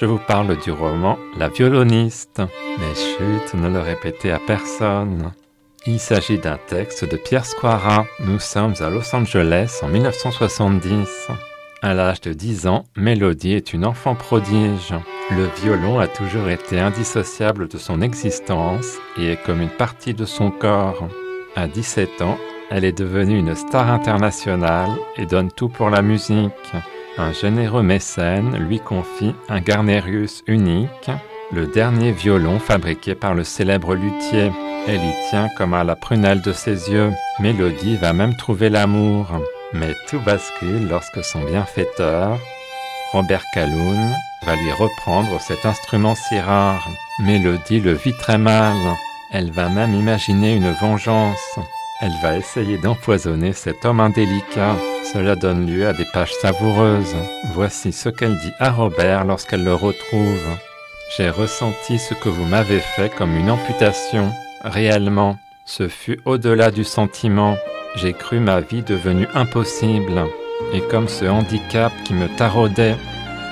je vous parle du roman La violoniste. Mais chut, ne le répétez à personne. Il s'agit d'un texte de Pierre Squara. Nous sommes à Los Angeles en 1970. À l'âge de 10 ans, Mélodie est une enfant prodige. Le violon a toujours été indissociable de son existence et est comme une partie de son corps. À 17 ans, elle est devenue une star internationale et donne tout pour la musique. Un généreux mécène lui confie un Garnerius unique, le dernier violon fabriqué par le célèbre luthier. Elle y tient comme à la prunelle de ses yeux. Mélodie va même trouver l'amour. Mais tout bascule lorsque son bienfaiteur, Robert Calhoun, va lui reprendre cet instrument si rare. Mélodie le vit très mal. Elle va même imaginer une vengeance. Elle va essayer d'empoisonner cet homme indélicat. Cela donne lieu à des pages savoureuses. Voici ce qu'elle dit à Robert lorsqu'elle le retrouve. J'ai ressenti ce que vous m'avez fait comme une amputation. Réellement, ce fut au-delà du sentiment. J'ai cru ma vie devenue impossible. Et comme ce handicap qui me taraudait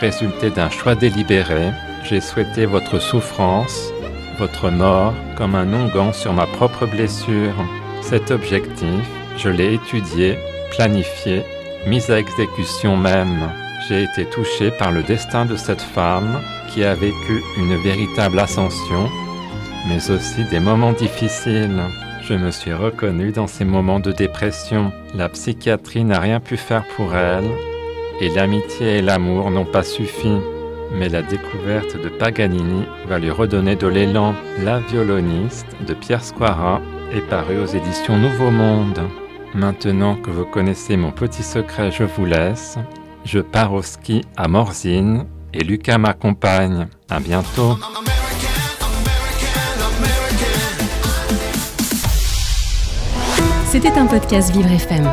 résultait d'un choix délibéré, j'ai souhaité votre souffrance, votre mort, comme un onguent sur ma propre blessure. Cet objectif, je l'ai étudié, planifié, mis à exécution même. J'ai été touché par le destin de cette femme qui a vécu une véritable ascension, mais aussi des moments difficiles. Je me suis reconnu dans ces moments de dépression. La psychiatrie n'a rien pu faire pour elle, et l'amitié et l'amour n'ont pas suffi. Mais la découverte de Paganini va lui redonner de l'élan. La violoniste de Pierre Squara est paru aux éditions Nouveau Monde. Maintenant que vous connaissez mon petit secret, je vous laisse. Je pars au ski à Morzine et Lucas m'accompagne. À bientôt. C'était un podcast Vivre FM.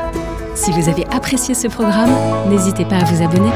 Si vous avez apprécié ce programme, n'hésitez pas à vous abonner.